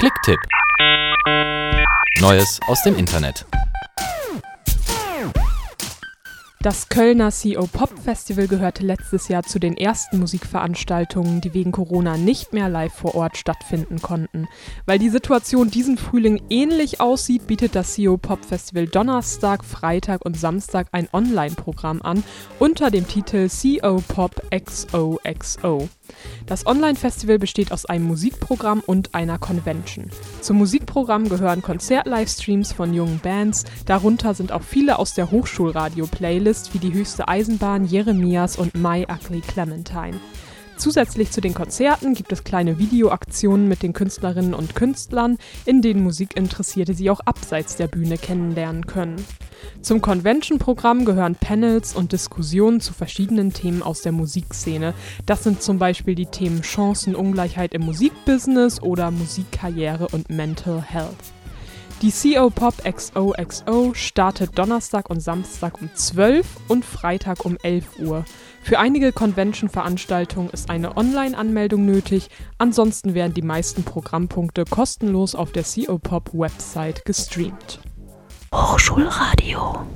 Klicktipp. Neues aus dem Internet. Das Kölner CO Pop Festival gehörte letztes Jahr zu den ersten Musikveranstaltungen, die wegen Corona nicht mehr live vor Ort stattfinden konnten. Weil die Situation diesen Frühling ähnlich aussieht, bietet das CO Pop Festival Donnerstag, Freitag und Samstag ein Online-Programm an unter dem Titel CO Pop XOXO. Das Online-Festival besteht aus einem Musikprogramm und einer Convention. Zum Musikprogramm gehören Konzert-Livestreams von jungen Bands, darunter sind auch viele aus der Hochschulradio-Playlist wie die höchste Eisenbahn, Jeremias und My Ugly Clementine. Zusätzlich zu den Konzerten gibt es kleine Videoaktionen mit den Künstlerinnen und Künstlern, in denen Musikinteressierte sie auch abseits der Bühne kennenlernen können. Zum Convention-Programm gehören Panels und Diskussionen zu verschiedenen Themen aus der Musikszene. Das sind zum Beispiel die Themen Chancenungleichheit im Musikbusiness oder Musikkarriere und Mental Health. Die CO Pop XOXO startet Donnerstag und Samstag um 12 und Freitag um 11 Uhr. Für einige Convention-Veranstaltungen ist eine Online-Anmeldung nötig, ansonsten werden die meisten Programmpunkte kostenlos auf der CO Pop Website gestreamt. Hochschulradio